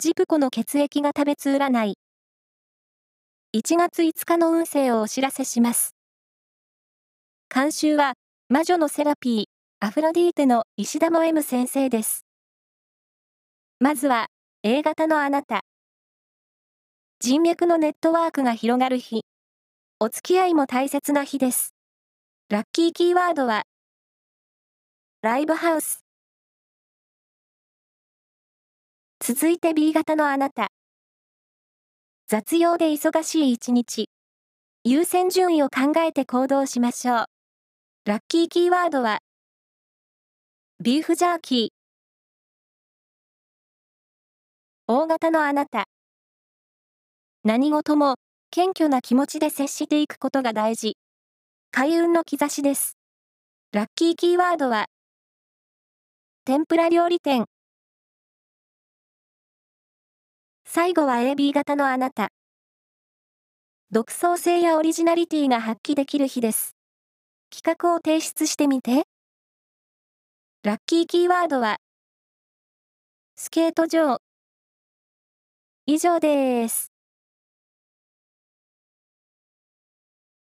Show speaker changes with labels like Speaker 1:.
Speaker 1: ジプコの血液が食べつ占い。1月5日の運勢をお知らせします。監修は、魔女のセラピー、アフロディーテの石田も M 先生です。まずは、A 型のあなた。人脈のネットワークが広がる日。お付き合いも大切な日です。ラッキーキーワードは、ライブハウス。続いて B 型のあなた。雑用で忙しい一日。優先順位を考えて行動しましょう。ラッキーキーワードは、ビーフジャーキー。大型のあなた。何事も謙虚な気持ちで接していくことが大事。開運の兆しです。ラッキーキーワードは、天ぷら料理店。最後は AB 型のあなた。独創性やオリジナリティが発揮できる日です。企画を提出してみて。ラッキーキーワードは、スケート場。以上です。